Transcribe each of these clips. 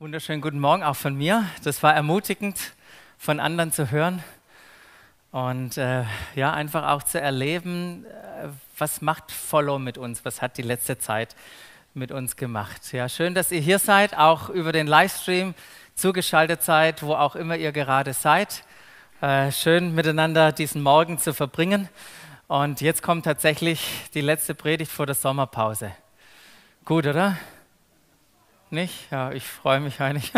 Wunderschönen guten Morgen auch von mir. Das war ermutigend, von anderen zu hören und äh, ja, einfach auch zu erleben, äh, was macht Follow mit uns, was hat die letzte Zeit mit uns gemacht. Ja, schön, dass ihr hier seid, auch über den Livestream zugeschaltet seid, wo auch immer ihr gerade seid. Äh, schön miteinander diesen Morgen zu verbringen. Und jetzt kommt tatsächlich die letzte Predigt vor der Sommerpause. Gut, oder? Nicht? Ja, ich freue mich eigentlich.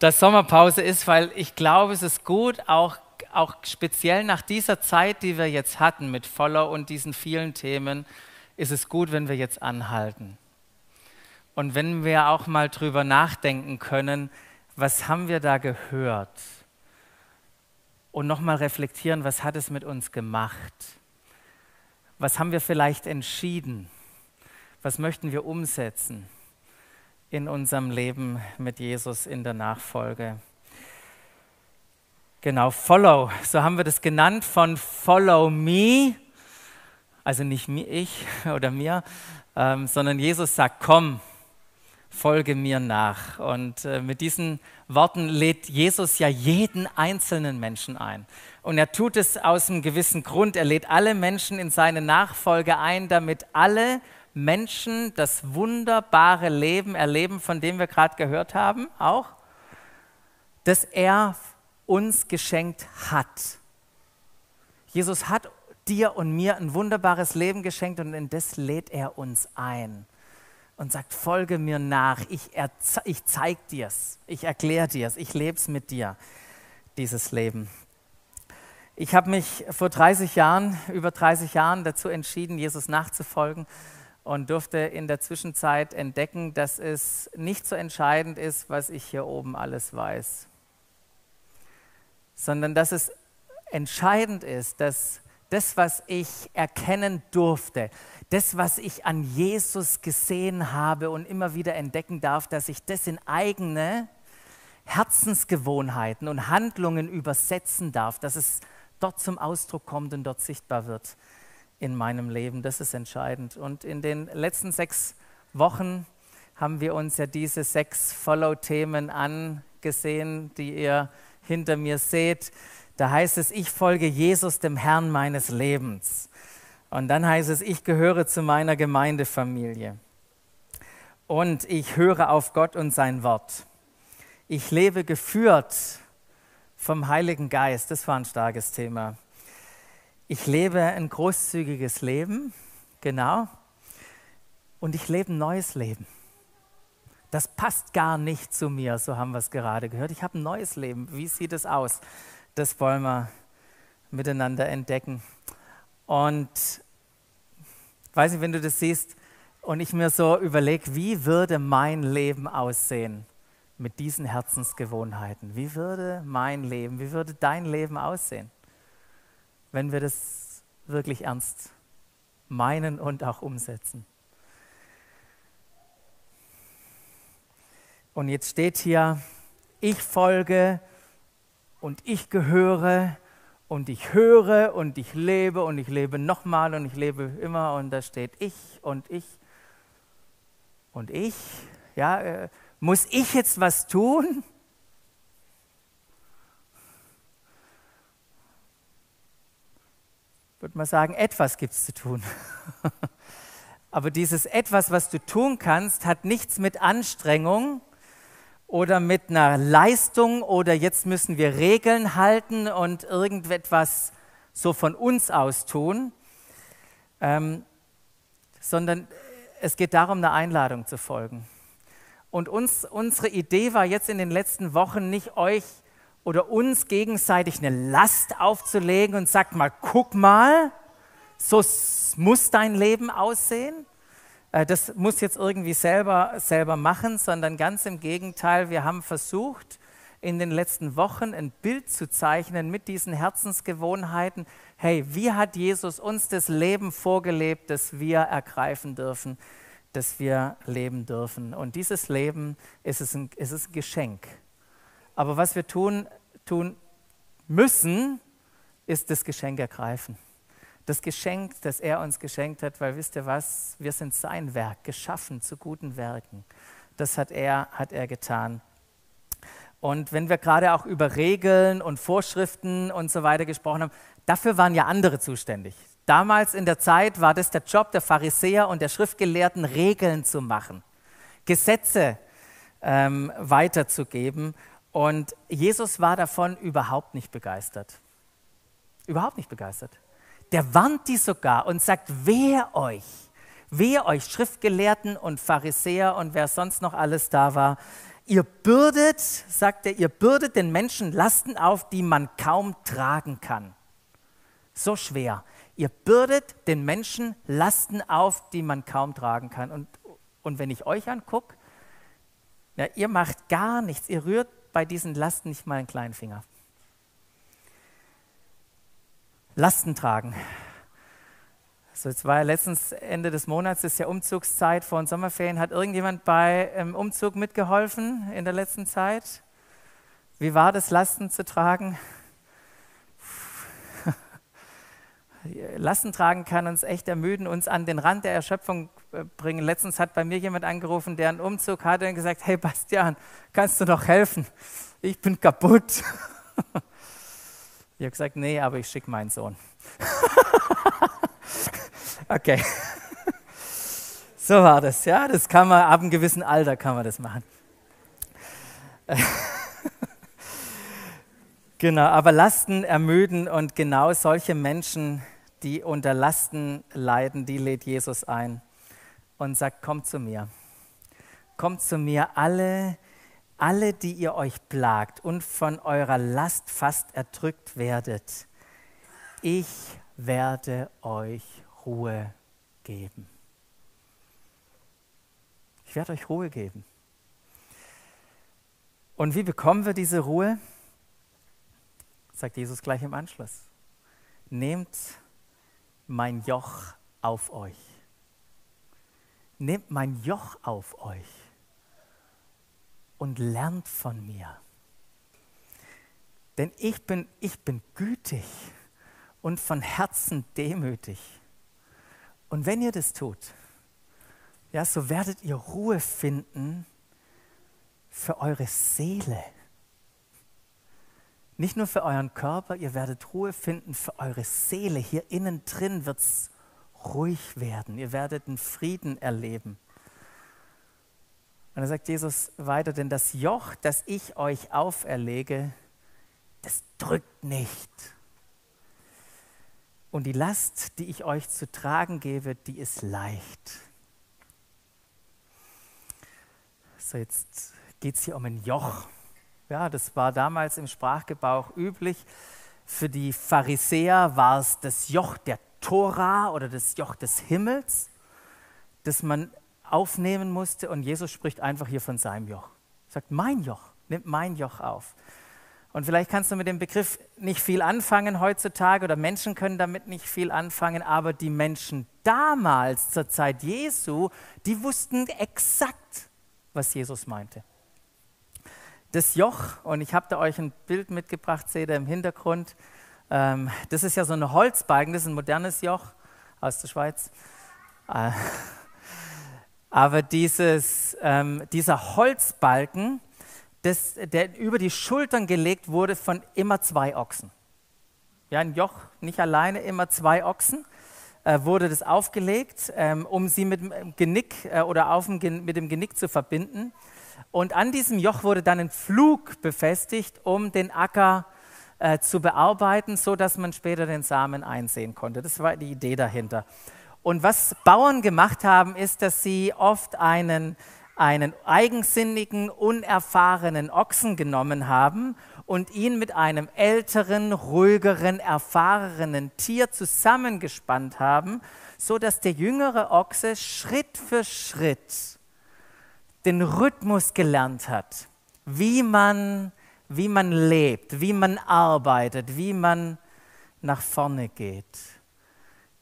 dass Sommerpause ist, weil ich glaube, es ist gut, auch, auch speziell nach dieser Zeit, die wir jetzt hatten mit Follow und diesen vielen Themen, ist es gut, wenn wir jetzt anhalten. Und wenn wir auch mal drüber nachdenken können, was haben wir da gehört? Und nochmal reflektieren, was hat es mit uns gemacht? Was haben wir vielleicht entschieden? Was möchten wir umsetzen in unserem Leben mit Jesus in der Nachfolge. Genau, Follow, so haben wir das genannt, von Follow Me, also nicht ich oder mir, ähm, sondern Jesus sagt, komm, folge mir nach. Und äh, mit diesen Worten lädt Jesus ja jeden einzelnen Menschen ein. Und er tut es aus einem gewissen Grund. Er lädt alle Menschen in seine Nachfolge ein, damit alle Menschen das wunderbare Leben erleben, von dem wir gerade gehört haben, auch, das er uns geschenkt hat. Jesus hat dir und mir ein wunderbares Leben geschenkt und in das lädt er uns ein und sagt, folge mir nach, ich, ich zeig dir's, ich erkläre dir's, ich lebe es mit dir, dieses Leben. Ich habe mich vor 30 Jahren, über 30 Jahren dazu entschieden, Jesus nachzufolgen und durfte in der Zwischenzeit entdecken, dass es nicht so entscheidend ist, was ich hier oben alles weiß, sondern dass es entscheidend ist, dass das, was ich erkennen durfte, das, was ich an Jesus gesehen habe und immer wieder entdecken darf, dass ich das in eigene Herzensgewohnheiten und Handlungen übersetzen darf, dass es dort zum Ausdruck kommt und dort sichtbar wird in meinem Leben. Das ist entscheidend. Und in den letzten sechs Wochen haben wir uns ja diese sechs Follow-Themen angesehen, die ihr hinter mir seht. Da heißt es, ich folge Jesus, dem Herrn meines Lebens. Und dann heißt es, ich gehöre zu meiner Gemeindefamilie. Und ich höre auf Gott und sein Wort. Ich lebe geführt vom Heiligen Geist. Das war ein starkes Thema. Ich lebe ein großzügiges Leben, genau, und ich lebe ein neues Leben. Das passt gar nicht zu mir, so haben wir es gerade gehört. Ich habe ein neues Leben. Wie sieht es aus? Das wollen wir miteinander entdecken. Und weiß nicht, wenn du das siehst und ich mir so überlege, wie würde mein Leben aussehen mit diesen Herzensgewohnheiten? Wie würde mein Leben, wie würde dein Leben aussehen? Wenn wir das wirklich ernst meinen und auch umsetzen. Und jetzt steht hier, ich folge und ich gehöre und ich höre und ich lebe und ich lebe nochmal und ich lebe immer und da steht ich und ich und ich. Ja, äh, muss ich jetzt was tun? Würde man sagen, etwas gibt es zu tun. Aber dieses etwas, was du tun kannst, hat nichts mit Anstrengung oder mit einer Leistung oder jetzt müssen wir Regeln halten und irgendetwas so von uns aus tun, ähm, sondern es geht darum, eine Einladung zu folgen. Und uns, unsere Idee war jetzt in den letzten Wochen nicht euch oder uns gegenseitig eine Last aufzulegen und sagt mal, guck mal, so muss dein Leben aussehen. Äh, das muss jetzt irgendwie selber, selber machen, sondern ganz im Gegenteil, wir haben versucht, in den letzten Wochen ein Bild zu zeichnen mit diesen Herzensgewohnheiten. Hey, wie hat Jesus uns das Leben vorgelebt, das wir ergreifen dürfen, das wir leben dürfen? Und dieses Leben ist, es ein, ist es ein Geschenk. Aber was wir tun, tun müssen, ist das Geschenk ergreifen. Das Geschenk, das er uns geschenkt hat, weil wisst ihr was, wir sind sein Werk, geschaffen zu guten Werken. Das hat er, hat er getan. Und wenn wir gerade auch über Regeln und Vorschriften und so weiter gesprochen haben, dafür waren ja andere zuständig. Damals in der Zeit war das der Job der Pharisäer und der Schriftgelehrten, Regeln zu machen, Gesetze ähm, weiterzugeben. Und Jesus war davon überhaupt nicht begeistert. Überhaupt nicht begeistert. Der warnt die sogar und sagt, wer euch, wer euch Schriftgelehrten und Pharisäer und wer sonst noch alles da war, ihr bürdet, sagt er, ihr bürdet den Menschen Lasten auf, die man kaum tragen kann. So schwer. Ihr bürdet den Menschen Lasten auf, die man kaum tragen kann. Und, und wenn ich euch angucke, ja, ihr macht gar nichts. Ihr rührt bei diesen Lasten nicht mal einen kleinen Finger. Lasten tragen. So, jetzt war ja letztens Ende des Monats, ist ja Umzugszeit vor den Sommerferien. Hat irgendjemand bei ähm, Umzug mitgeholfen in der letzten Zeit? Wie war das, Lasten zu tragen? Lasten tragen kann uns echt ermüden, uns an den Rand der Erschöpfung äh, bringen. Letztens hat bei mir jemand angerufen, der einen Umzug hatte und gesagt, hey Bastian, kannst du noch helfen? Ich bin kaputt. Ich habe gesagt, nee, aber ich schicke meinen Sohn. okay. So war das, ja. Das kann man ab einem gewissen Alter kann man das machen. Genau, aber Lasten ermüden und genau solche Menschen, die unter Lasten leiden, die lädt Jesus ein und sagt, kommt zu mir. Kommt zu mir alle, alle, die ihr euch plagt und von eurer Last fast erdrückt werdet. Ich werde euch Ruhe geben. Ich werde euch Ruhe geben. Und wie bekommen wir diese Ruhe? Sagt Jesus gleich im Anschluss. Nehmt mein Joch auf euch. Nehmt mein Joch auf euch und lernt von mir. Denn ich bin, ich bin gütig und von Herzen demütig. Und wenn ihr das tut, ja, so werdet ihr Ruhe finden für eure Seele. Nicht nur für euren Körper, ihr werdet Ruhe finden für eure Seele. Hier innen drin wird es ruhig werden. Ihr werdet einen Frieden erleben. Und da sagt Jesus weiter, denn das Joch, das ich euch auferlege, das drückt nicht. Und die Last, die ich euch zu tragen gebe, die ist leicht. So, jetzt geht es hier um ein Joch. Ja, das war damals im Sprachgebrauch üblich. Für die Pharisäer war es das Joch der Tora oder das Joch des Himmels, das man aufnehmen musste. Und Jesus spricht einfach hier von seinem Joch. Er sagt, mein Joch, nimmt mein Joch auf. Und vielleicht kannst du mit dem Begriff nicht viel anfangen heutzutage oder Menschen können damit nicht viel anfangen, aber die Menschen damals zur Zeit Jesu, die wussten exakt, was Jesus meinte. Das Joch, und ich habe da euch ein Bild mitgebracht, seht ihr im Hintergrund, ähm, das ist ja so eine Holzbalken, das ist ein modernes Joch aus der Schweiz. Äh, aber dieses, ähm, dieser Holzbalken, das, der über die Schultern gelegt wurde von immer zwei Ochsen. Ja, ein Joch, nicht alleine, immer zwei Ochsen, äh, wurde das aufgelegt, ähm, um sie mit dem Genick äh, oder auf dem, mit dem Genick zu verbinden. Und an diesem Joch wurde dann ein Pflug befestigt, um den Acker äh, zu bearbeiten, so dass man später den Samen einsehen konnte. Das war die Idee dahinter. Und was Bauern gemacht haben, ist, dass sie oft einen einen eigensinnigen, unerfahrenen Ochsen genommen haben und ihn mit einem älteren, ruhigeren, erfahrenen Tier zusammengespannt haben, so dass der jüngere Ochse Schritt für Schritt den Rhythmus gelernt hat, wie man, wie man lebt, wie man arbeitet, wie man nach vorne geht.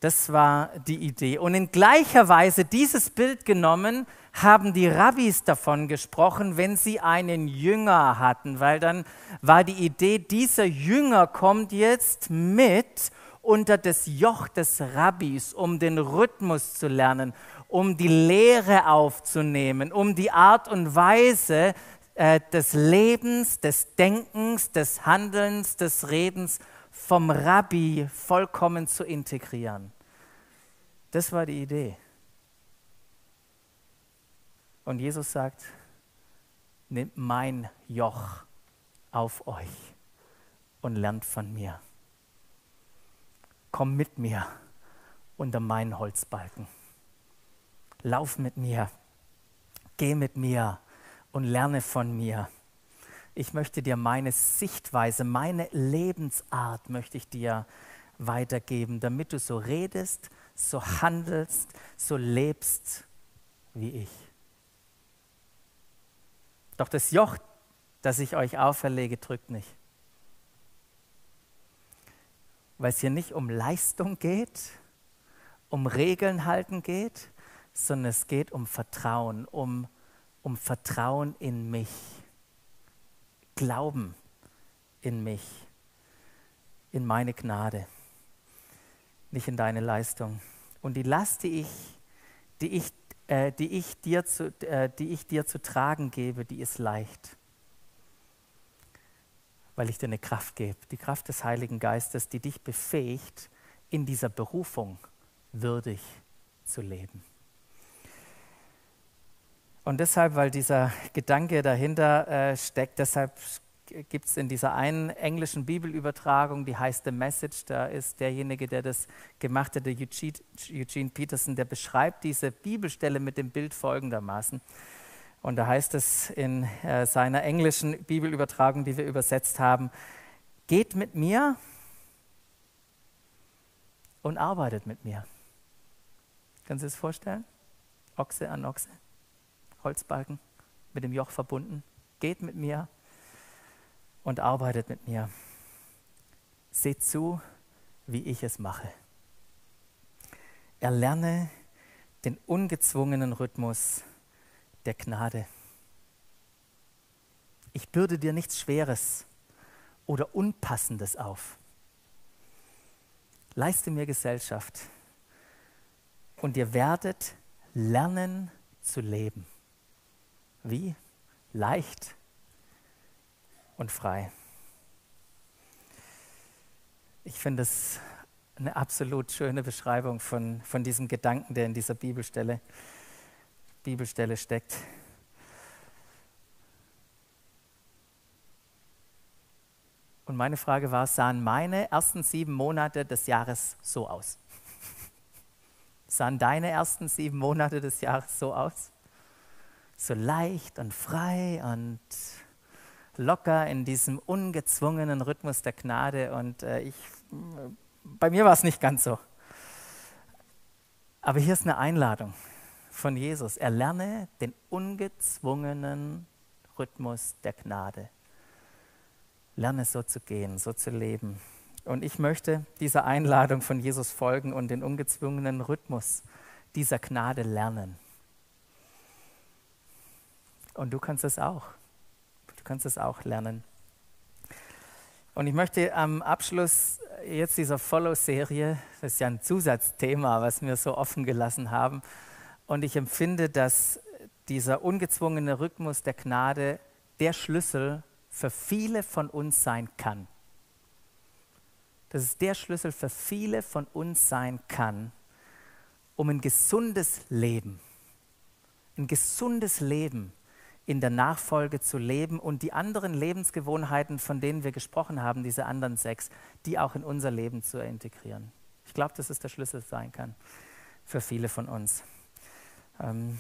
Das war die Idee. Und in gleicher Weise dieses Bild genommen, haben die Rabbis davon gesprochen, wenn sie einen Jünger hatten, weil dann war die Idee, dieser Jünger kommt jetzt mit unter das Joch des Rabbis, um den Rhythmus zu lernen, um die Lehre aufzunehmen, um die Art und Weise äh, des Lebens, des Denkens, des Handelns, des Redens vom Rabbi vollkommen zu integrieren. Das war die Idee. Und Jesus sagt, nehmt mein Joch auf euch und lernt von mir. Komm mit mir unter meinen Holzbalken. Lauf mit mir, geh mit mir und lerne von mir. Ich möchte dir meine Sichtweise, meine Lebensart möchte ich dir weitergeben, damit du so redest, so handelst, so lebst wie ich. Doch das Joch, das ich euch auferlege, drückt nicht. Weil es hier nicht um Leistung geht, um Regeln halten geht, sondern es geht um Vertrauen, um, um Vertrauen in mich, Glauben in mich, in meine Gnade, nicht in deine Leistung. Und die Last, die ich, die ich, äh, die ich, dir, zu, äh, die ich dir zu tragen gebe, die ist leicht. Weil ich dir eine Kraft gebe, die Kraft des Heiligen Geistes, die dich befähigt, in dieser Berufung würdig zu leben. Und deshalb, weil dieser Gedanke dahinter äh, steckt, deshalb gibt es in dieser einen englischen Bibelübertragung, die heißt The Message, da ist derjenige, der das gemacht hat, der Eugene, Eugene Peterson, der beschreibt diese Bibelstelle mit dem Bild folgendermaßen. Und da heißt es in äh, seiner englischen Bibelübertragung, die wir übersetzt haben, geht mit mir und arbeitet mit mir. Können Sie das vorstellen? Ochse an Ochse, Holzbalken mit dem Joch verbunden. Geht mit mir und arbeitet mit mir. Seht zu, wie ich es mache. Erlerne den ungezwungenen Rhythmus der Gnade. Ich bürde dir nichts Schweres oder Unpassendes auf. Leiste mir Gesellschaft und ihr werdet lernen zu leben. Wie? Leicht und frei. Ich finde es eine absolut schöne Beschreibung von, von diesem Gedanken, der in dieser Bibelstelle Bibelstelle steckt. Und meine Frage war, sahen meine ersten sieben Monate des Jahres so aus? sahen deine ersten sieben Monate des Jahres so aus? So leicht und frei und locker in diesem ungezwungenen Rhythmus der Gnade. Und äh, ich, bei mir war es nicht ganz so. Aber hier ist eine Einladung von Jesus. Erlerne den ungezwungenen Rhythmus der Gnade. Lerne so zu gehen, so zu leben. Und ich möchte dieser Einladung von Jesus folgen und den ungezwungenen Rhythmus dieser Gnade lernen. Und du kannst es auch. Du kannst es auch lernen. Und ich möchte am Abschluss jetzt dieser Follow-Serie, das ist ja ein Zusatzthema, was wir so offen gelassen haben, und ich empfinde, dass dieser ungezwungene Rhythmus der Gnade der Schlüssel für viele von uns sein kann. Dass es der Schlüssel für viele von uns sein kann, um ein gesundes Leben, ein gesundes Leben in der Nachfolge zu leben und die anderen Lebensgewohnheiten, von denen wir gesprochen haben, diese anderen sechs, die auch in unser Leben zu integrieren. Ich glaube, dass es der Schlüssel sein kann für viele von uns. Ähm,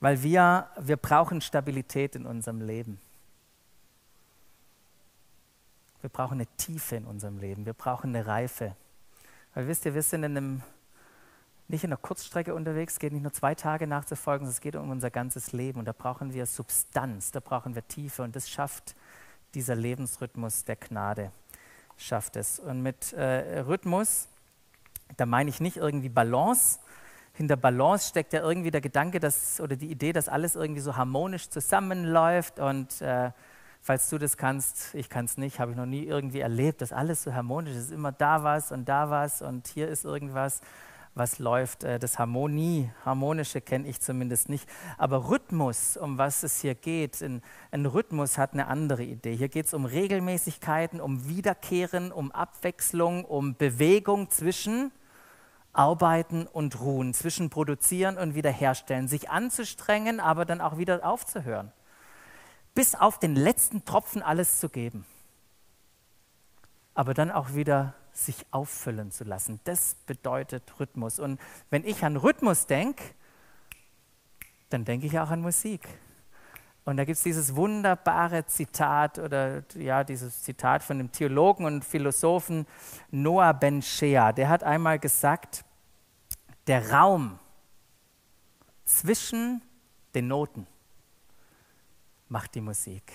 weil wir, wir brauchen Stabilität in unserem Leben. Wir brauchen eine Tiefe in unserem Leben. Wir brauchen eine Reife. Weil wisst ihr, wir sind in einem, nicht in einer Kurzstrecke unterwegs, geht nicht nur zwei Tage nachzufolgen, sondern es geht um unser ganzes Leben. Und da brauchen wir Substanz, da brauchen wir Tiefe. Und das schafft dieser Lebensrhythmus der Gnade, schafft es. Und mit äh, Rhythmus, da meine ich nicht irgendwie Balance, hinter Balance steckt ja irgendwie der Gedanke dass, oder die Idee, dass alles irgendwie so harmonisch zusammenläuft. Und äh, falls du das kannst, ich kann es nicht, habe ich noch nie irgendwie erlebt, dass alles so harmonisch ist. Immer da was und da was und hier ist irgendwas. Was läuft. Äh, das Harmonie, harmonische kenne ich zumindest nicht. Aber Rhythmus, um was es hier geht, ein, ein Rhythmus hat eine andere Idee. Hier geht es um Regelmäßigkeiten, um Wiederkehren, um Abwechslung, um Bewegung zwischen Arbeiten und Ruhen, zwischen Produzieren und Wiederherstellen, sich anzustrengen, aber dann auch wieder aufzuhören. Bis auf den letzten Tropfen alles zu geben. Aber dann auch wieder sich auffüllen zu lassen. Das bedeutet Rhythmus. Und wenn ich an Rhythmus denke, dann denke ich auch an Musik. Und da gibt es dieses wunderbare Zitat oder ja, dieses Zitat von dem Theologen und Philosophen Noah Ben Shea. Der hat einmal gesagt, der Raum zwischen den Noten macht die Musik.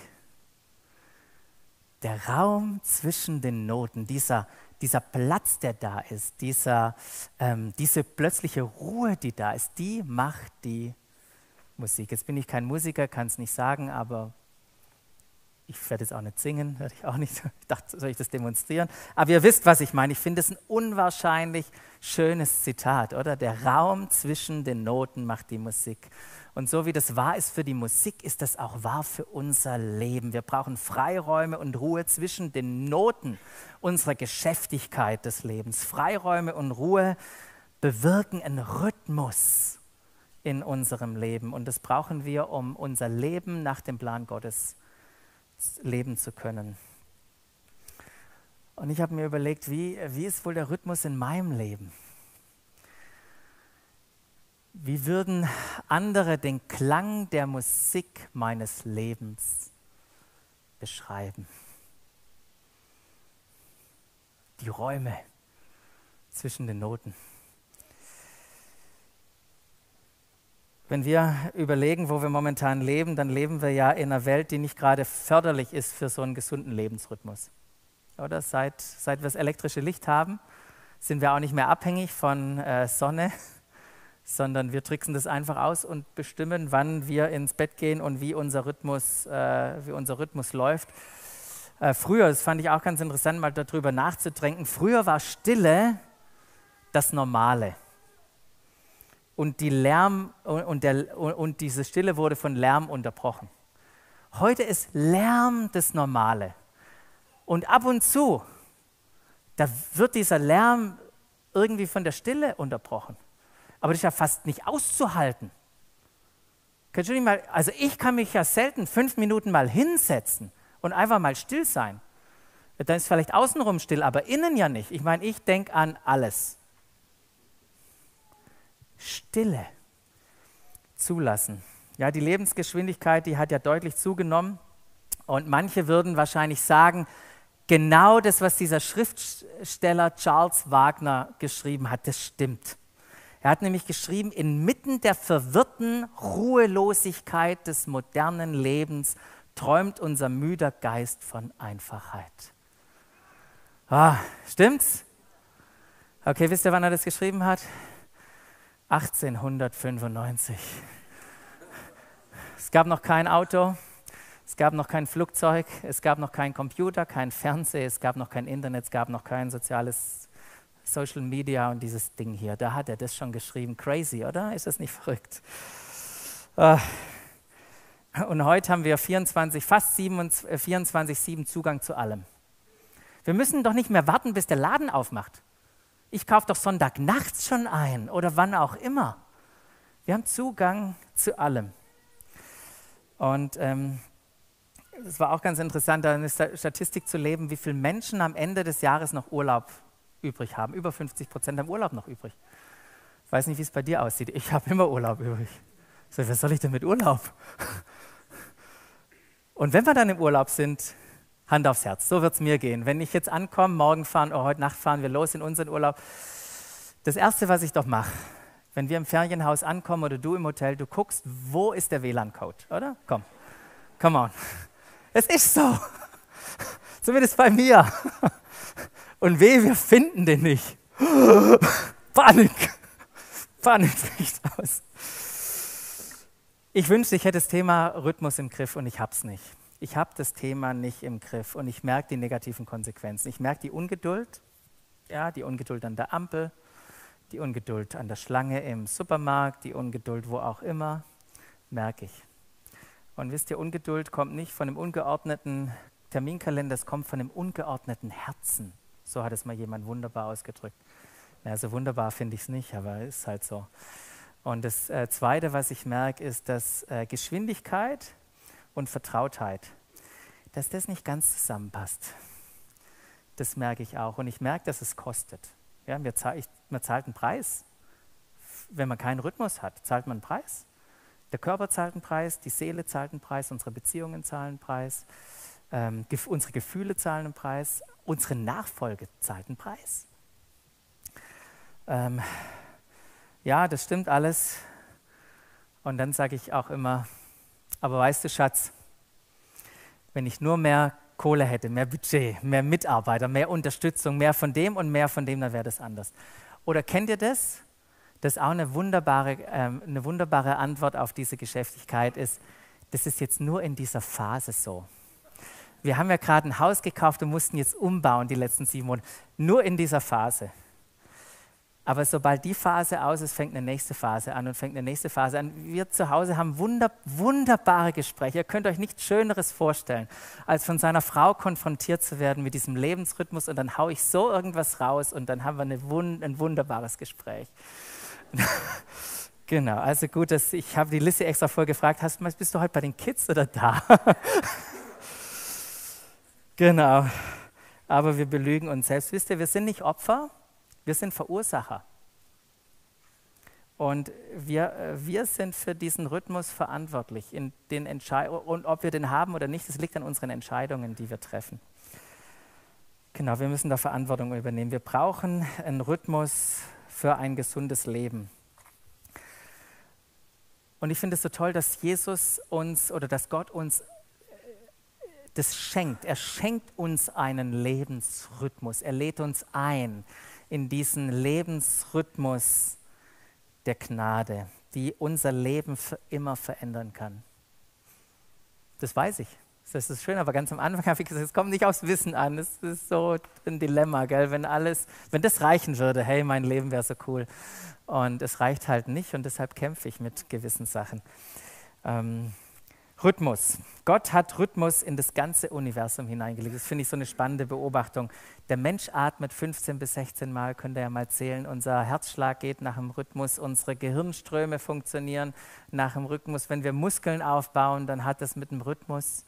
Der Raum zwischen den Noten, dieser, dieser Platz, der da ist, dieser, ähm, diese plötzliche Ruhe, die da ist, die macht die Musik. Jetzt bin ich kein Musiker, kann es nicht sagen, aber ich werde jetzt auch nicht singen, werde ich auch nicht. Ich dachte, soll ich das demonstrieren? Aber ihr wisst, was ich meine. Ich finde es ein unwahrscheinlich schönes Zitat, oder? Der Raum zwischen den Noten macht die Musik. Und so wie das wahr ist für die Musik, ist das auch wahr für unser Leben. Wir brauchen Freiräume und Ruhe zwischen den Noten unserer Geschäftigkeit des Lebens. Freiräume und Ruhe bewirken einen Rhythmus in unserem Leben. Und das brauchen wir, um unser Leben nach dem Plan Gottes leben zu können. Und ich habe mir überlegt, wie, wie ist wohl der Rhythmus in meinem Leben? Wie würden andere den Klang der Musik meines Lebens beschreiben? Die Räume zwischen den Noten. Wenn wir überlegen, wo wir momentan leben, dann leben wir ja in einer Welt, die nicht gerade förderlich ist für so einen gesunden Lebensrhythmus. Oder seit, seit wir das elektrische Licht haben, sind wir auch nicht mehr abhängig von äh, Sonne, sondern wir tricksen das einfach aus und bestimmen, wann wir ins Bett gehen und wie unser Rhythmus, äh, wie unser Rhythmus läuft. Äh, früher, das fand ich auch ganz interessant, mal darüber nachzudenken, früher war Stille das Normale und, die Lärm, und, der, und diese Stille wurde von Lärm unterbrochen. Heute ist Lärm das Normale. Und ab und zu, da wird dieser Lärm irgendwie von der Stille unterbrochen. Aber das ist ja fast nicht auszuhalten. Kannst du nicht mal, also ich kann mich ja selten fünf Minuten mal hinsetzen und einfach mal still sein. Dann ist vielleicht außenrum still, aber innen ja nicht. Ich meine, ich denke an alles. Stille zulassen. Ja, die Lebensgeschwindigkeit, die hat ja deutlich zugenommen. Und manche würden wahrscheinlich sagen, genau das, was dieser Schriftsteller Charles Wagner geschrieben hat, das stimmt. Er hat nämlich geschrieben, inmitten der verwirrten Ruhelosigkeit des modernen Lebens träumt unser müder Geist von Einfachheit. Ah, stimmt's? Okay, wisst ihr, wann er das geschrieben hat? 1895. Es gab noch kein Auto, es gab noch kein Flugzeug, es gab noch kein Computer, kein Fernseher, es gab noch kein Internet, es gab noch kein soziales Social Media und dieses Ding hier. Da hat er das schon geschrieben. Crazy, oder? Ist das nicht verrückt? Ah. Und heute haben wir 24, fast 24-7 Zugang zu allem. Wir müssen doch nicht mehr warten, bis der Laden aufmacht. Ich kaufe doch Sonntag nachts schon ein oder wann auch immer. Wir haben Zugang zu allem. Und ähm, es war auch ganz interessant, eine Statistik zu leben, wie viele Menschen am Ende des Jahres noch Urlaub übrig haben. Über 50 Prozent haben Urlaub noch übrig. Ich weiß nicht, wie es bei dir aussieht. Ich habe immer Urlaub übrig. So, was soll ich denn mit Urlaub? Und wenn wir dann im Urlaub sind, Hand aufs Herz, so wird es mir gehen. Wenn ich jetzt ankomme, morgen fahren oder heute Nacht fahren wir los in unseren Urlaub. Das Erste, was ich doch mache, wenn wir im Ferienhaus ankommen oder du im Hotel, du guckst, wo ist der WLAN-Code, oder? Komm, come on. Es ist so. Zumindest bei mir. Und weh, wir finden den nicht. Panik. Panik bricht aus. Ich wünschte, ich hätte das Thema Rhythmus im Griff und ich habe es nicht ich habe das Thema nicht im Griff und ich merke die negativen Konsequenzen. Ich merke die Ungeduld, ja, die Ungeduld an der Ampel, Die Ungeduld an der Schlange im Supermarkt, die Ungeduld wo auch immer, merke ich. Und wisst ihr, Ungeduld kommt nicht von einem ungeordneten Terminkalender, es kommt von einem ungeordneten Herzen. So hat es mal jemand wunderbar ausgedrückt. Ja, so wunderbar finde ich es nicht, aber ist halt so. Und das äh, Zweite, was ich merke, ist, dass äh, Geschwindigkeit und Vertrautheit, dass das nicht ganz zusammenpasst. Das merke ich auch. Und ich merke, dass es kostet. Ja, man, zahlt, man zahlt einen Preis. Wenn man keinen Rhythmus hat, zahlt man einen Preis. Der Körper zahlt einen Preis, die Seele zahlt einen Preis, unsere Beziehungen zahlen einen Preis, ähm, unsere Gefühle zahlen einen Preis, unsere Nachfolge zahlt einen Preis. Ähm, ja, das stimmt alles. Und dann sage ich auch immer, aber weißt du, Schatz, wenn ich nur mehr Kohle hätte, mehr Budget, mehr Mitarbeiter, mehr Unterstützung, mehr von dem und mehr von dem, dann wäre das anders. Oder kennt ihr das? Das ist auch eine wunderbare, ähm, eine wunderbare Antwort auf diese Geschäftigkeit ist, das ist jetzt nur in dieser Phase so. Wir haben ja gerade ein Haus gekauft und mussten jetzt umbauen die letzten sieben Monate. Nur in dieser Phase. Aber sobald die Phase aus ist, fängt eine nächste Phase an und fängt eine nächste Phase an. Wir zu Hause haben wunder, wunderbare Gespräche. Ihr könnt euch nichts Schöneres vorstellen, als von seiner Frau konfrontiert zu werden mit diesem Lebensrhythmus und dann haue ich so irgendwas raus und dann haben wir eine, ein wunderbares Gespräch. genau, also gut, dass ich habe die Liste extra vorher gefragt, hast, bist du heute bei den Kids oder da? genau, aber wir belügen uns selbst. Wisst ihr, wir sind nicht Opfer, wir sind Verursacher. Und wir, wir sind für diesen Rhythmus verantwortlich. In den und ob wir den haben oder nicht, das liegt an unseren Entscheidungen, die wir treffen. Genau, wir müssen da Verantwortung übernehmen. Wir brauchen einen Rhythmus für ein gesundes Leben. Und ich finde es so toll, dass Jesus uns oder dass Gott uns das schenkt. Er schenkt uns einen Lebensrhythmus. Er lädt uns ein in diesen Lebensrhythmus der Gnade, die unser Leben für immer verändern kann. Das weiß ich. Das ist schön, aber ganz am Anfang habe ich gesagt, es kommt nicht aufs Wissen an. Es ist so ein Dilemma, gell? Wenn alles, wenn das reichen würde, hey, mein Leben wäre so cool. Und es reicht halt nicht und deshalb kämpfe ich mit gewissen Sachen. Ähm, Rhythmus. Gott hat Rhythmus in das ganze Universum hineingelegt. Das finde ich so eine spannende Beobachtung. Der Mensch atmet 15 bis 16 Mal, könnt ihr ja mal zählen. Unser Herzschlag geht nach dem Rhythmus, unsere Gehirnströme funktionieren nach dem Rhythmus. Wenn wir Muskeln aufbauen, dann hat das mit dem Rhythmus.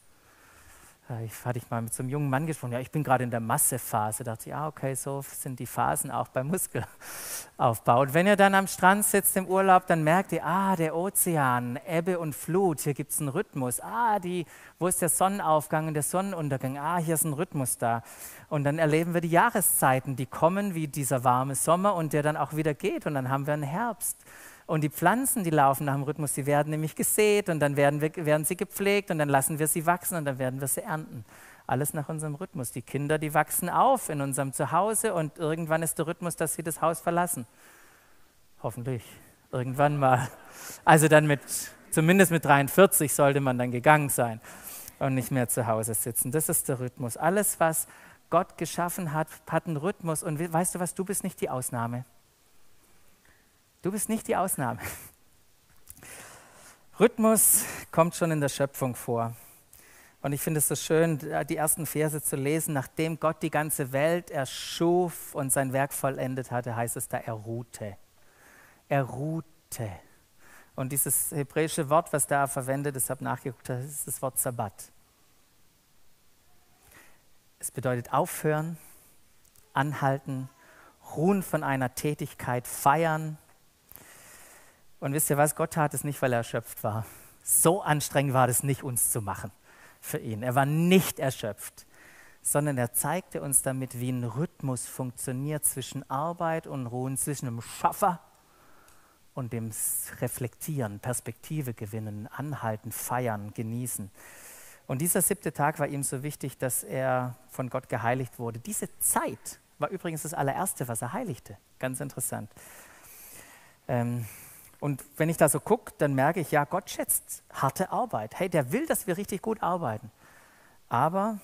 Äh, ich hatte ich mal mit so einem jungen Mann gesprochen, ja, ich bin gerade in der Massephase. Da dachte ich, ja, okay, so sind die Phasen auch beim Muskelaufbau. Und wenn ihr dann am Strand sitzt im Urlaub, dann merkt ihr, ah, der Ozean, Ebbe und Flut, hier gibt es einen Rhythmus. Ah, die, wo ist der Sonnenaufgang und der Sonnenuntergang? Ah, hier ist ein Rhythmus da. Und dann erleben wir die Jahreszeiten, die kommen wie dieser warme Sommer und der dann auch wieder geht. Und dann haben wir einen Herbst. Und die Pflanzen, die laufen nach dem Rhythmus, die werden nämlich gesät und dann werden, wir, werden sie gepflegt und dann lassen wir sie wachsen und dann werden wir sie ernten. Alles nach unserem Rhythmus. Die Kinder, die wachsen auf in unserem Zuhause und irgendwann ist der Rhythmus, dass sie das Haus verlassen. Hoffentlich. Irgendwann mal. Also dann mit, zumindest mit 43 sollte man dann gegangen sein und nicht mehr zu Hause sitzen. Das ist der Rhythmus. Alles, was Gott geschaffen hat, hat einen Rhythmus. Und weißt du was, du bist nicht die Ausnahme. Du bist nicht die Ausnahme. Rhythmus kommt schon in der Schöpfung vor. Und ich finde es so schön, die ersten Verse zu lesen. Nachdem Gott die ganze Welt erschuf und sein Werk vollendet hatte, heißt es da, er ruhte. Er ruhte. Und dieses hebräische Wort, was da verwendet habe nachgeguckt, das ist das Wort Sabbat. Es bedeutet aufhören, anhalten, ruhen von einer Tätigkeit, feiern, und wisst ihr was, Gott tat es nicht, weil er erschöpft war. So anstrengend war es nicht, uns zu machen für ihn. Er war nicht erschöpft, sondern er zeigte uns damit, wie ein Rhythmus funktioniert zwischen Arbeit und Ruhen, zwischen dem Schaffer und dem Reflektieren, Perspektive gewinnen, anhalten, feiern, genießen. Und dieser siebte Tag war ihm so wichtig, dass er von Gott geheiligt wurde. Diese Zeit war übrigens das allererste, was er heiligte. Ganz interessant. Ähm, und wenn ich da so gucke, dann merke ich, ja, Gott schätzt harte Arbeit. Hey, der will, dass wir richtig gut arbeiten. Aber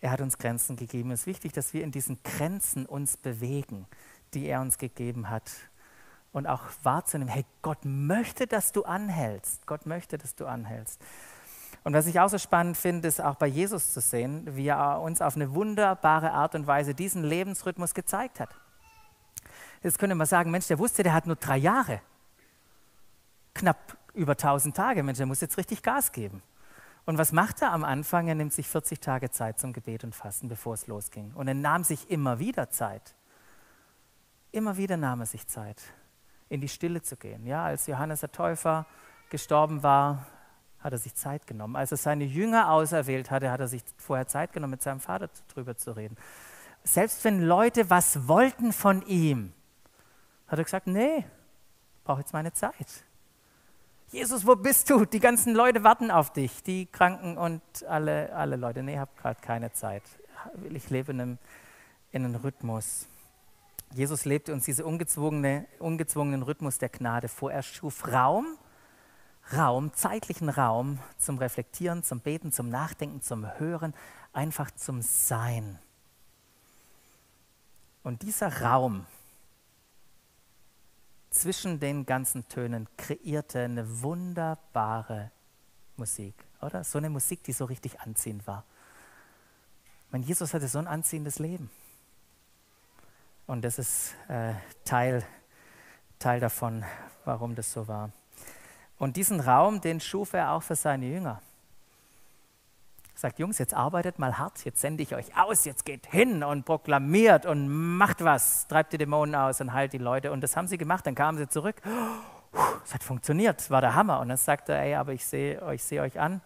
er hat uns Grenzen gegeben. Es ist wichtig, dass wir in diesen Grenzen uns bewegen. die er uns gegeben hat. Und auch wahrzunehmen, hey, Gott möchte, dass du anhältst. Gott möchte, dass du anhältst. Und was ich auch so spannend finde, ist auch bei Jesus zu sehen, wie er uns auf eine wunderbare Art und Weise diesen Lebensrhythmus gezeigt hat. Jetzt könnte man sagen, Mensch, der wusste, der hat nur drei Jahre. Knapp über 1000 Tage. Mensch, der muss jetzt richtig Gas geben. Und was macht er am Anfang? Er nimmt sich 40 Tage Zeit zum Gebet und Fasten, bevor es losging. Und er nahm sich immer wieder Zeit. Immer wieder nahm er sich Zeit, in die Stille zu gehen. Ja, als Johannes der Täufer gestorben war, hat er sich Zeit genommen. Als er seine Jünger auserwählt hatte, hat er sich vorher Zeit genommen, mit seinem Vater darüber zu reden. Selbst wenn Leute was wollten von ihm, hat er gesagt, nee, brauche jetzt meine Zeit. Jesus, wo bist du? Die ganzen Leute warten auf dich, die Kranken und alle, alle Leute. Nee, ich habe gerade keine Zeit. Ich lebe in einem, in einem Rhythmus. Jesus lebte uns diesen ungezwungene, ungezwungenen Rhythmus der Gnade vor. Er schuf Raum, Raum, zeitlichen Raum zum Reflektieren, zum Beten, zum Nachdenken, zum Hören, einfach zum Sein. Und dieser Raum, zwischen den ganzen Tönen kreierte eine wunderbare Musik, oder? So eine Musik, die so richtig anziehend war. Mein Jesus hatte so ein anziehendes Leben. Und das ist äh, Teil, Teil davon, warum das so war. Und diesen Raum, den schuf er auch für seine Jünger sagt, Jungs, jetzt arbeitet mal hart, jetzt sende ich euch aus, jetzt geht hin und proklamiert und macht was, treibt die Dämonen aus und heilt die Leute. Und das haben sie gemacht, dann kamen sie zurück. Es hat funktioniert, war der Hammer. Und dann sagte er, ey, aber ich sehe ich seh euch an,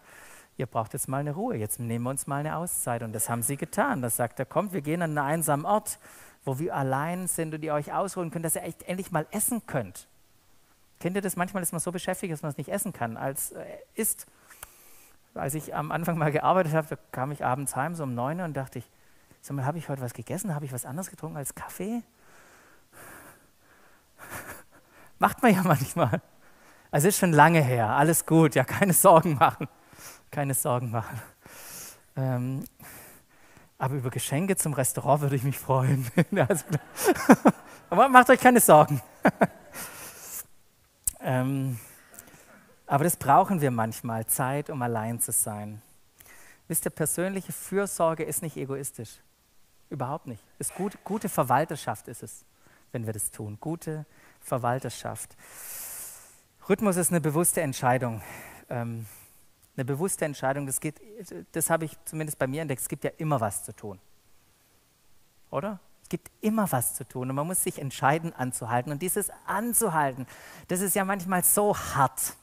ihr braucht jetzt mal eine Ruhe, jetzt nehmen wir uns mal eine Auszeit. Und das haben sie getan. Das sagt er, kommt, wir gehen an einen einsamen Ort, wo wir allein sind und ihr euch ausruhen könnt, dass ihr echt endlich mal essen könnt. Kennt ihr das? Manchmal ist man so beschäftigt, dass man es nicht essen kann, als äh, isst als ich am Anfang mal gearbeitet habe, da kam ich abends heim, so um neun und dachte ich, sag mal, habe ich heute was gegessen? Habe ich was anderes getrunken als Kaffee? Macht man ja manchmal. Also ist schon lange her, alles gut, ja, keine Sorgen machen. Keine Sorgen machen. Ähm, aber über Geschenke zum Restaurant würde ich mich freuen. Also, aber macht euch keine Sorgen. ähm, aber das brauchen wir manchmal, Zeit, um allein zu sein. Wisst ihr, persönliche Fürsorge ist nicht egoistisch. Überhaupt nicht. Ist gut, gute Verwalterschaft ist es, wenn wir das tun. Gute Verwalterschaft. Rhythmus ist eine bewusste Entscheidung. Ähm, eine bewusste Entscheidung, das, das habe ich zumindest bei mir entdeckt, es gibt ja immer was zu tun. Oder? Es gibt immer was zu tun und man muss sich entscheiden, anzuhalten. Und dieses Anzuhalten, das ist ja manchmal so hart.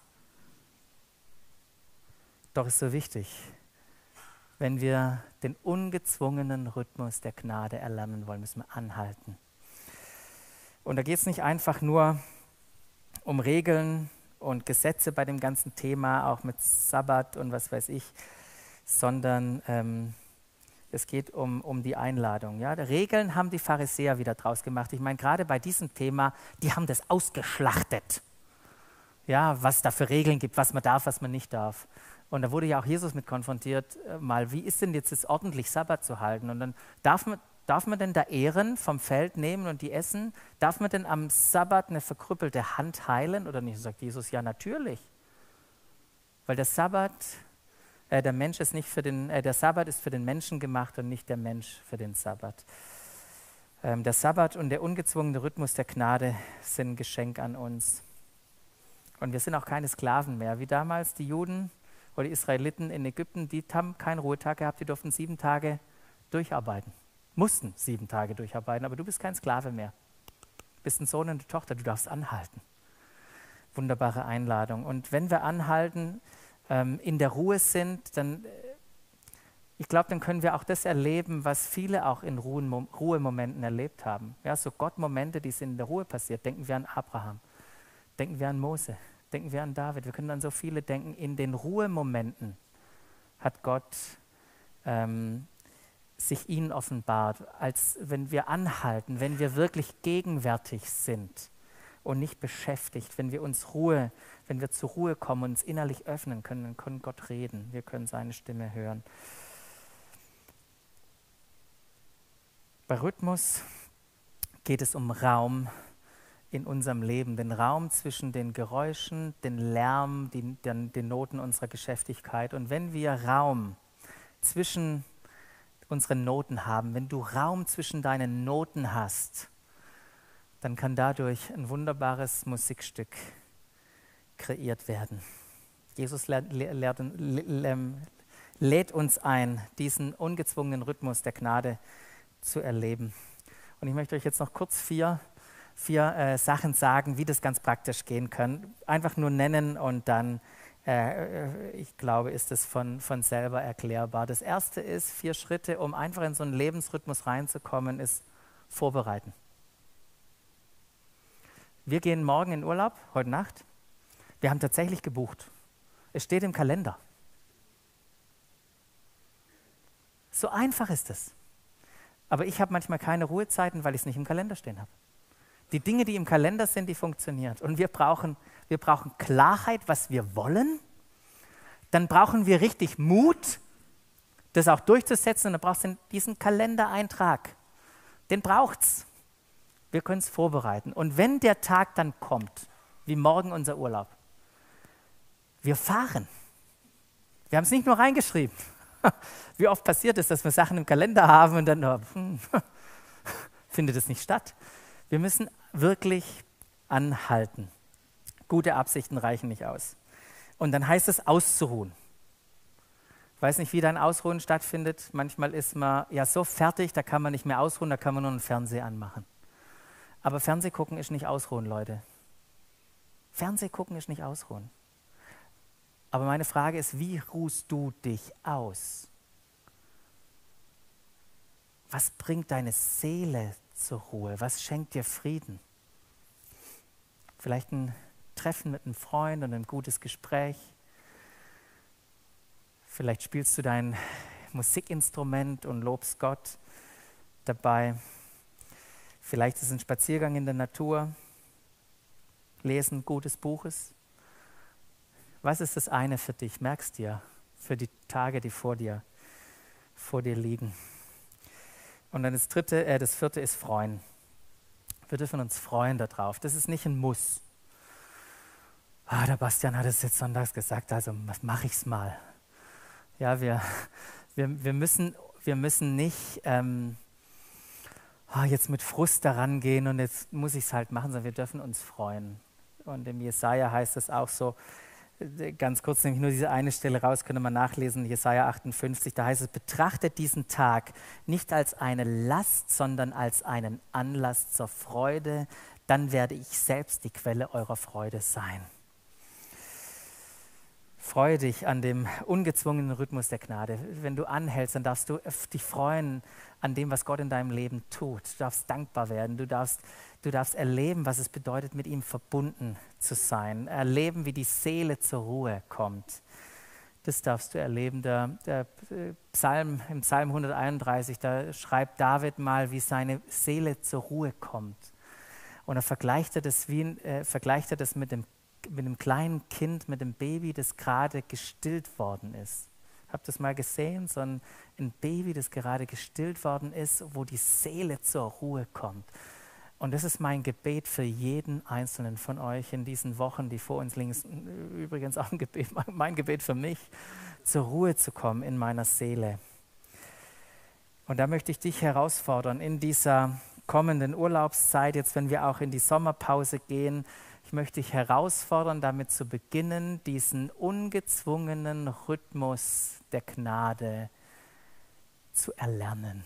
Doch ist so wichtig, wenn wir den ungezwungenen Rhythmus der Gnade erlernen wollen, müssen wir anhalten. Und da geht es nicht einfach nur um Regeln und Gesetze bei dem ganzen Thema, auch mit Sabbat und was weiß ich, sondern ähm, es geht um, um die Einladung. Ja? Regeln haben die Pharisäer wieder draus gemacht. Ich meine, gerade bei diesem Thema, die haben das ausgeschlachtet. Ja, was da für Regeln gibt, was man darf, was man nicht darf. Und da wurde ja auch Jesus mit konfrontiert, äh, mal, wie ist denn jetzt es ordentlich Sabbat zu halten? Und dann darf man, darf man denn da Ehren vom Feld nehmen und die essen? Darf man denn am Sabbat eine verkrüppelte Hand heilen oder nicht? Sagt Jesus, ja natürlich. Weil der Sabbat, äh, der Mensch ist nicht für den, äh, der Sabbat ist für den Menschen gemacht und nicht der Mensch für den Sabbat. Ähm, der Sabbat und der ungezwungene Rhythmus der Gnade sind ein Geschenk an uns. Und wir sind auch keine Sklaven mehr, wie damals die Juden oder die Israeliten in Ägypten, die haben keinen Ruhetag gehabt, die durften sieben Tage durcharbeiten. Mussten sieben Tage durcharbeiten, aber du bist kein Sklave mehr. Bist ein Sohn und eine Tochter, du darfst anhalten. Wunderbare Einladung. Und wenn wir anhalten, ähm, in der Ruhe sind, dann, äh, ich glaube, dann können wir auch das erleben, was viele auch in Ruhemomenten erlebt haben. Ja, so Gottmomente, die sind in der Ruhe passiert. Denken wir an Abraham, denken wir an Mose, denken wir an David, wir können an so viele denken. In den Ruhemomenten hat Gott ähm, sich ihnen offenbart, als wenn wir anhalten, wenn wir wirklich gegenwärtig sind und nicht beschäftigt, wenn wir uns Ruhe, wenn wir zur Ruhe kommen uns innerlich öffnen können, dann kann Gott reden, wir können seine Stimme hören. Bei Rhythmus geht es um Raum in unserem Leben, den Raum zwischen den Geräuschen, den Lärm, den, den, den Noten unserer Geschäftigkeit. Und wenn wir Raum zwischen unseren Noten haben, wenn du Raum zwischen deinen Noten hast, dann kann dadurch ein wunderbares Musikstück kreiert werden. Jesus lehrt, lehrt, lädt uns ein, diesen ungezwungenen Rhythmus der Gnade zu erleben. Und ich möchte euch jetzt noch kurz vier, vier äh, Sachen sagen, wie das ganz praktisch gehen kann. Einfach nur nennen und dann, äh, äh, ich glaube, ist es von, von selber erklärbar. Das erste ist, vier Schritte, um einfach in so einen Lebensrhythmus reinzukommen, ist vorbereiten. Wir gehen morgen in Urlaub, heute Nacht. Wir haben tatsächlich gebucht. Es steht im Kalender. So einfach ist es. Aber ich habe manchmal keine Ruhezeiten, weil ich es nicht im Kalender stehen habe. Die Dinge, die im Kalender sind, die funktionieren. Und wir brauchen, wir brauchen Klarheit, was wir wollen. Dann brauchen wir richtig Mut, das auch durchzusetzen. Und dann brauchst du diesen Kalendereintrag. Den braucht es. Wir können es vorbereiten. Und wenn der Tag dann kommt, wie morgen unser Urlaub, wir fahren. Wir haben es nicht nur reingeschrieben. Wie oft passiert es, dass wir Sachen im Kalender haben und dann hm, findet es nicht statt. Wir müssen wirklich anhalten. Gute Absichten reichen nicht aus. Und dann heißt es auszuruhen. Ich weiß nicht, wie dein Ausruhen stattfindet. Manchmal ist man ja so fertig, da kann man nicht mehr ausruhen, da kann man nur einen Fernseher anmachen. Aber Fernsehgucken ist nicht ausruhen, Leute. Fernsehgucken ist nicht ausruhen. Aber meine Frage ist, wie ruhst du dich aus? Was bringt deine Seele zur Ruhe? Was schenkt dir Frieden? Vielleicht ein Treffen mit einem Freund und ein gutes Gespräch. Vielleicht spielst du dein Musikinstrument und lobst Gott dabei. Vielleicht ist es ein Spaziergang in der Natur, Lesen gutes Buches. Was ist das eine für dich? Merkst dir für die Tage, die vor dir, vor dir liegen. Und dann das dritte, äh, das vierte ist freuen. Wir dürfen uns freuen darauf. Das ist nicht ein Muss. Ah, der Bastian hat es jetzt sonntags gesagt, also mache ich es mal. Ja, wir, wir, wir, müssen, wir müssen nicht ähm, oh, jetzt mit Frust daran gehen und jetzt muss ich es halt machen, sondern wir dürfen uns freuen. Und im Jesaja heißt es auch so, ganz kurz nämlich nur diese eine Stelle raus, könnte man nachlesen, Jesaja 58, da heißt es, betrachtet diesen Tag nicht als eine Last, sondern als einen Anlass zur Freude, dann werde ich selbst die Quelle eurer Freude sein. Freue dich an dem ungezwungenen Rhythmus der Gnade. Wenn du anhältst, dann darfst du dich freuen an dem, was Gott in deinem Leben tut. Du darfst dankbar werden. Du darfst, du darfst erleben, was es bedeutet, mit ihm verbunden zu sein. Erleben, wie die Seele zur Ruhe kommt. Das darfst du erleben. Der, der äh, Psalm, Im Psalm 131, da schreibt David mal, wie seine Seele zur Ruhe kommt. Und er vergleicht er das, wie, äh, vergleicht er das mit dem mit einem kleinen Kind, mit dem Baby, das gerade gestillt worden ist. Habt ihr das mal gesehen? So ein, ein Baby, das gerade gestillt worden ist, wo die Seele zur Ruhe kommt. Und das ist mein Gebet für jeden einzelnen von euch in diesen Wochen, die vor uns liegen. Übrigens auch ein Gebet, mein Gebet für mich, zur Ruhe zu kommen in meiner Seele. Und da möchte ich dich herausfordern, in dieser kommenden Urlaubszeit, jetzt wenn wir auch in die Sommerpause gehen, ich möchte dich herausfordern, damit zu beginnen, diesen ungezwungenen Rhythmus der Gnade zu erlernen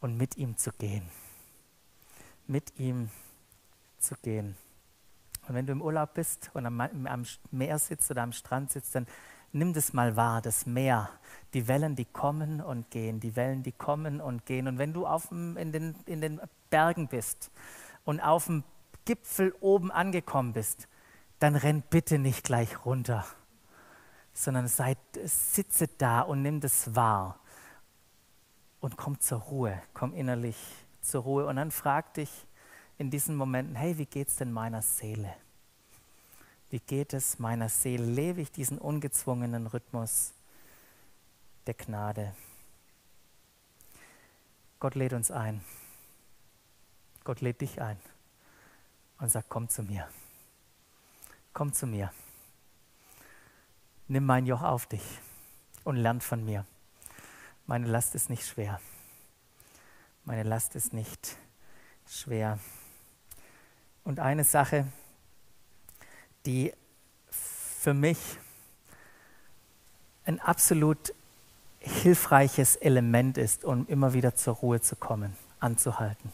und mit ihm zu gehen. Mit ihm zu gehen. Und wenn du im Urlaub bist und am, am Meer sitzt oder am Strand sitzt, dann nimm das mal wahr, das Meer, die Wellen, die kommen und gehen, die Wellen, die kommen und gehen. Und wenn du auf dem, in, den, in den Bergen bist und auf dem Gipfel oben angekommen bist, dann renn bitte nicht gleich runter, sondern sei, sitze da und nimm das wahr und komm zur Ruhe, komm innerlich zur Ruhe und dann frag dich in diesen Momenten, hey, wie geht's denn meiner Seele? Wie geht es meiner Seele? Lebe ich diesen ungezwungenen Rhythmus der Gnade? Gott lädt uns ein Gott lädt dich ein und sagt, komm zu mir. Komm zu mir. Nimm mein Joch auf dich und lern von mir. Meine Last ist nicht schwer. Meine Last ist nicht schwer. Und eine Sache, die für mich ein absolut hilfreiches Element ist, um immer wieder zur Ruhe zu kommen, anzuhalten,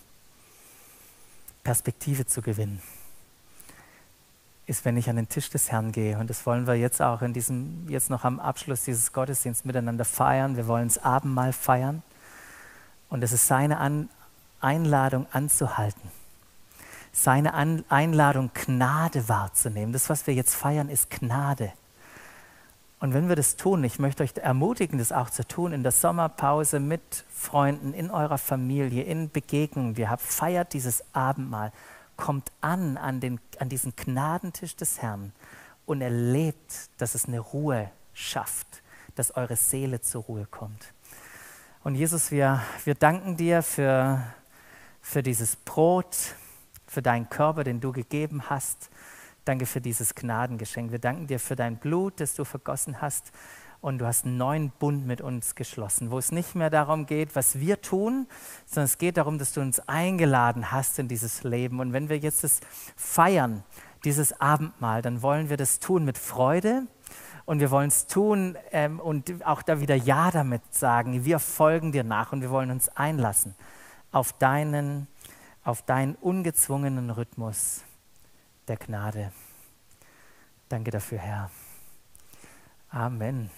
Perspektive zu gewinnen, ist, wenn ich an den Tisch des Herrn gehe. Und das wollen wir jetzt auch in diesem, jetzt noch am Abschluss dieses Gottesdienstes miteinander feiern. Wir wollen das Abendmahl feiern. Und es ist seine an Einladung anzuhalten. Seine Einladung, Gnade wahrzunehmen. Das, was wir jetzt feiern, ist Gnade. Und wenn wir das tun, ich möchte euch ermutigen, das auch zu tun, in der Sommerpause mit Freunden, in eurer Familie, in Begegnungen, ihr habt, feiert dieses Abendmahl, kommt an an, den, an diesen Gnadentisch des Herrn und erlebt, dass es eine Ruhe schafft, dass eure Seele zur Ruhe kommt. Und Jesus, wir, wir danken dir für, für dieses Brot, für deinen Körper, den du gegeben hast Danke für dieses Gnadengeschenk. Wir danken dir für dein Blut, das du vergossen hast. Und du hast einen neuen Bund mit uns geschlossen, wo es nicht mehr darum geht, was wir tun, sondern es geht darum, dass du uns eingeladen hast in dieses Leben. Und wenn wir jetzt das feiern, dieses Abendmahl, dann wollen wir das tun mit Freude, und wir wollen es tun ähm, und auch da wieder Ja damit sagen. Wir folgen dir nach und wir wollen uns einlassen auf deinen, auf deinen ungezwungenen Rhythmus der Gnade. Danke dafür, Herr. Amen.